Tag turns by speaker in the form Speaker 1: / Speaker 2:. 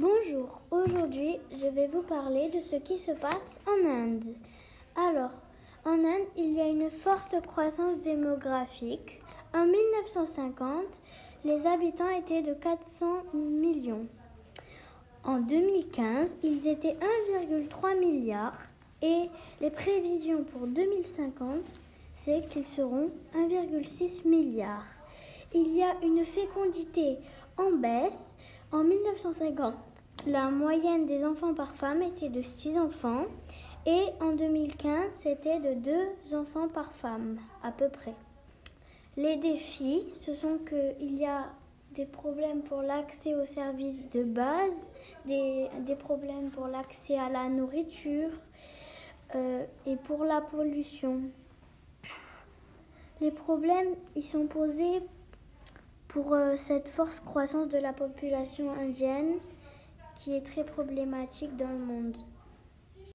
Speaker 1: Bonjour, aujourd'hui je vais vous parler de ce qui se passe en Inde. Alors, en Inde, il y a une forte croissance démographique. En 1950, les habitants étaient de 400 millions. En 2015, ils étaient 1,3 milliard et les prévisions pour 2050, c'est qu'ils seront 1,6 milliard. Il y a une fécondité en baisse. En 1950, la moyenne des enfants par femme était de 6 enfants et en 2015, c'était de 2 enfants par femme à peu près. Les défis, ce sont qu'il y a des problèmes pour l'accès aux services de base, des, problèmes pour l'accès à la nourriture euh, et pour la pollution. Les problèmes, ils sont posés pour euh, cette forte croissance de la population indienne qui est très problématique dans le monde.